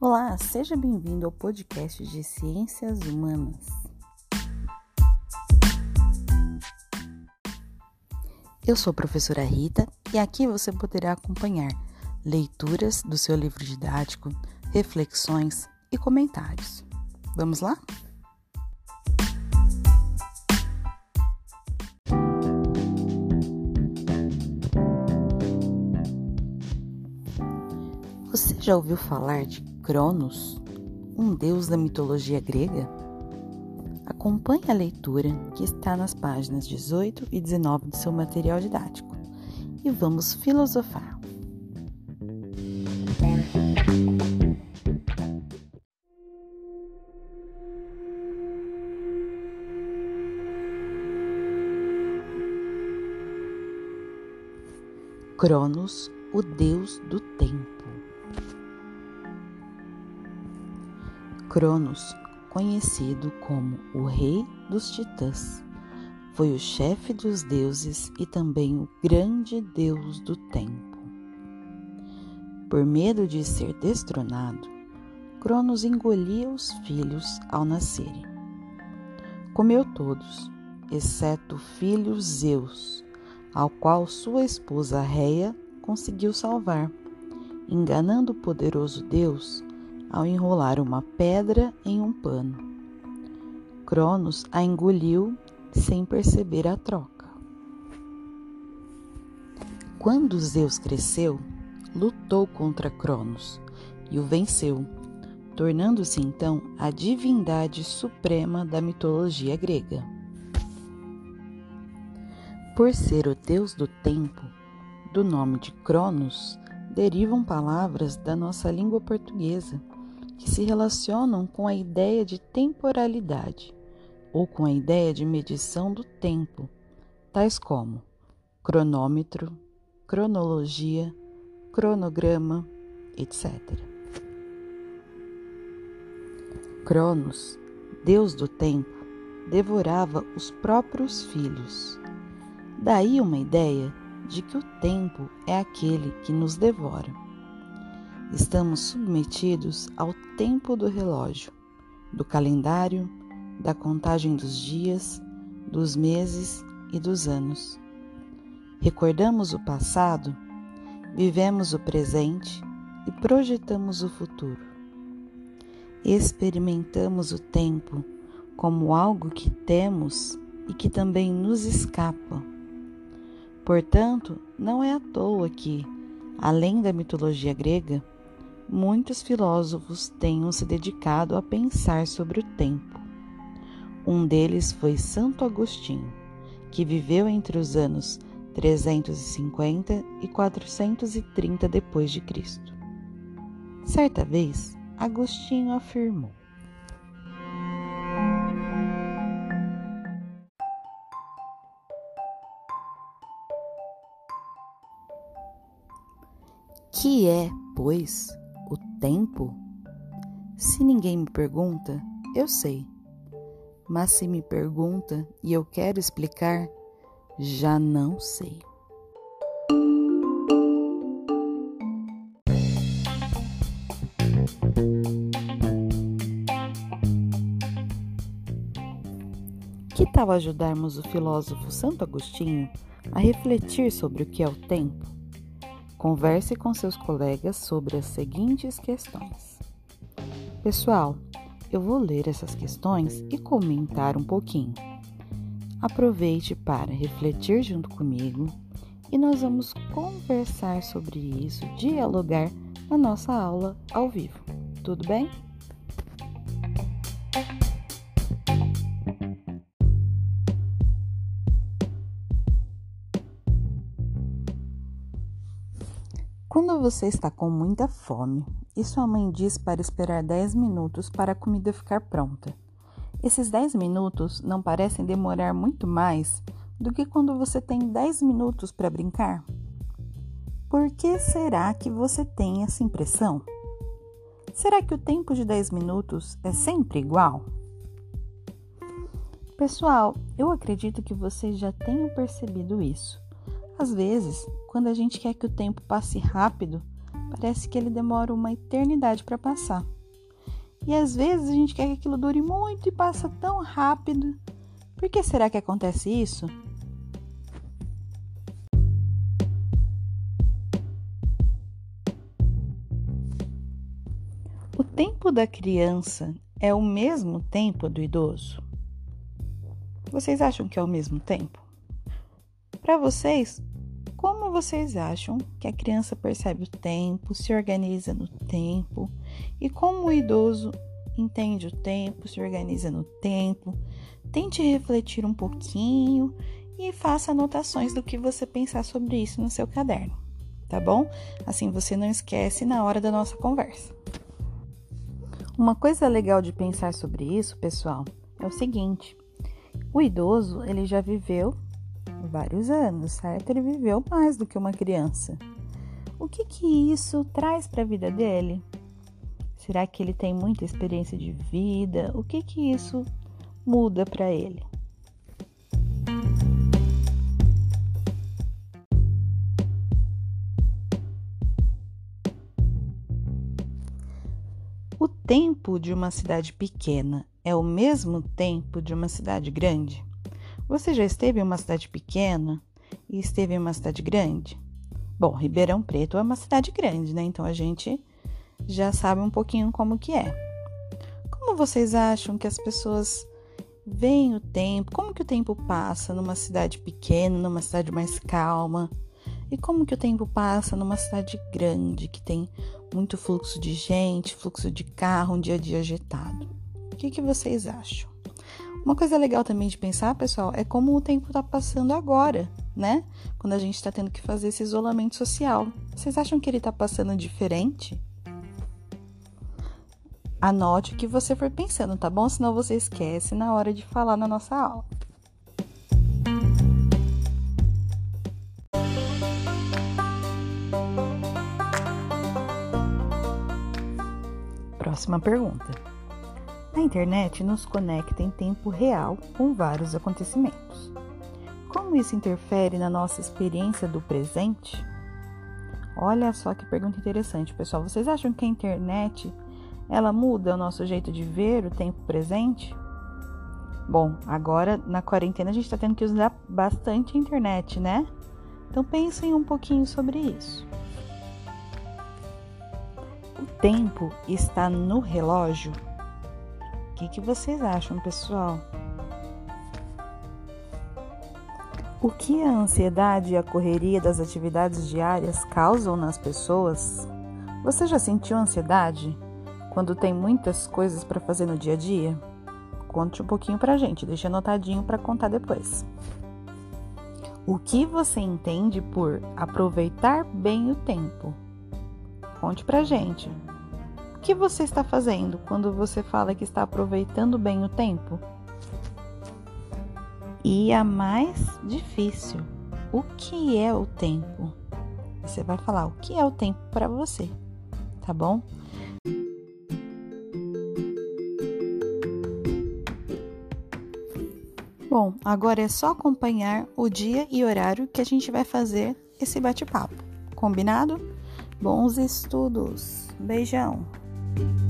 Olá, seja bem-vindo ao podcast de Ciências Humanas. Eu sou a professora Rita e aqui você poderá acompanhar leituras do seu livro didático, reflexões e comentários. Vamos lá? Você já ouviu falar de Cronos, um deus da mitologia grega? Acompanhe a leitura que está nas páginas 18 e 19 do seu material didático e vamos filosofar. Cronos, o deus do Cronos, conhecido como o Rei dos Titãs, foi o chefe dos deuses e também o grande deus do tempo. Por medo de ser destronado, Cronos engolia os filhos ao nascerem. Comeu todos, exceto o filho Zeus, ao qual sua esposa Reia conseguiu salvar, enganando o poderoso Deus ao enrolar uma pedra em um pano. Cronos a engoliu sem perceber a troca. Quando Zeus cresceu, lutou contra Cronos e o venceu, tornando-se então a divindade suprema da mitologia grega. Por ser o deus do tempo, do nome de Cronos, derivam palavras da nossa língua portuguesa que se relacionam com a ideia de temporalidade ou com a ideia de medição do tempo, tais como cronômetro, cronologia, cronograma, etc. Cronos, deus do tempo, devorava os próprios filhos. Daí uma ideia de que o tempo é aquele que nos devora. Estamos submetidos ao tempo do relógio, do calendário, da contagem dos dias, dos meses e dos anos. Recordamos o passado, vivemos o presente e projetamos o futuro. Experimentamos o tempo como algo que temos e que também nos escapa. Portanto, não é à toa que, além da mitologia grega, muitos filósofos tenham se dedicado a pensar sobre o tempo. Um deles foi Santo Agostinho, que viveu entre os anos 350 e 430 depois de Cristo. Certa vez, Agostinho afirmou: Que é, pois, o tempo? Se ninguém me pergunta, eu sei. Mas se me pergunta e eu quero explicar, já não sei. Que tal ajudarmos o filósofo Santo Agostinho a refletir sobre o que é o tempo? Converse com seus colegas sobre as seguintes questões. Pessoal, eu vou ler essas questões e comentar um pouquinho. Aproveite para refletir junto comigo e nós vamos conversar sobre isso, dialogar na nossa aula ao vivo. Tudo bem? Quando você está com muita fome e sua mãe diz para esperar 10 minutos para a comida ficar pronta, esses 10 minutos não parecem demorar muito mais do que quando você tem 10 minutos para brincar? Por que será que você tem essa impressão? Será que o tempo de 10 minutos é sempre igual? Pessoal, eu acredito que vocês já tenham percebido isso. Às vezes, quando a gente quer que o tempo passe rápido, parece que ele demora uma eternidade para passar. E às vezes a gente quer que aquilo dure muito e passa tão rápido. Por que será que acontece isso? O tempo da criança é o mesmo tempo do idoso? Vocês acham que é o mesmo tempo? Para vocês, como vocês acham que a criança percebe o tempo, se organiza no tempo e como o idoso entende o tempo, se organiza no tempo? Tente refletir um pouquinho e faça anotações do que você pensar sobre isso no seu caderno, tá bom? Assim você não esquece na hora da nossa conversa. Uma coisa legal de pensar sobre isso, pessoal, é o seguinte: o idoso ele já viveu vários anos? Ele viveu mais do que uma criança. O que que isso traz para a vida dele? Será que ele tem muita experiência de vida? O que que isso muda para ele? O tempo de uma cidade pequena é o mesmo tempo de uma cidade grande? Você já esteve em uma cidade pequena e esteve em uma cidade grande? Bom, Ribeirão Preto é uma cidade grande, né? Então a gente já sabe um pouquinho como que é. Como vocês acham que as pessoas veem o tempo? Como que o tempo passa numa cidade pequena, numa cidade mais calma? E como que o tempo passa numa cidade grande que tem muito fluxo de gente, fluxo de carro, um dia a dia agitado? O que, que vocês acham? Uma coisa legal também de pensar, pessoal, é como o tempo está passando agora, né? Quando a gente está tendo que fazer esse isolamento social. Vocês acham que ele está passando diferente? Anote o que você for pensando, tá bom? Senão você esquece na hora de falar na nossa aula. Próxima pergunta. A internet nos conecta em tempo real com vários acontecimentos. Como isso interfere na nossa experiência do presente? Olha só que pergunta interessante, pessoal. Vocês acham que a internet ela muda o nosso jeito de ver o tempo presente? Bom, agora na quarentena a gente está tendo que usar bastante a internet, né? Então pensem um pouquinho sobre isso. O tempo está no relógio que, que vocês acham, pessoal? O que a ansiedade e a correria das atividades diárias causam nas pessoas? Você já sentiu ansiedade quando tem muitas coisas para fazer no dia a dia? Conte um pouquinho pra gente, deixa anotadinho para contar depois. O que você entende por aproveitar bem o tempo? Conte pra gente. O que você está fazendo quando você fala que está aproveitando bem o tempo? E a mais difícil, o que é o tempo? Você vai falar o que é o tempo para você, tá bom? Bom, agora é só acompanhar o dia e horário que a gente vai fazer esse bate-papo. Combinado? Bons estudos! Beijão! thank you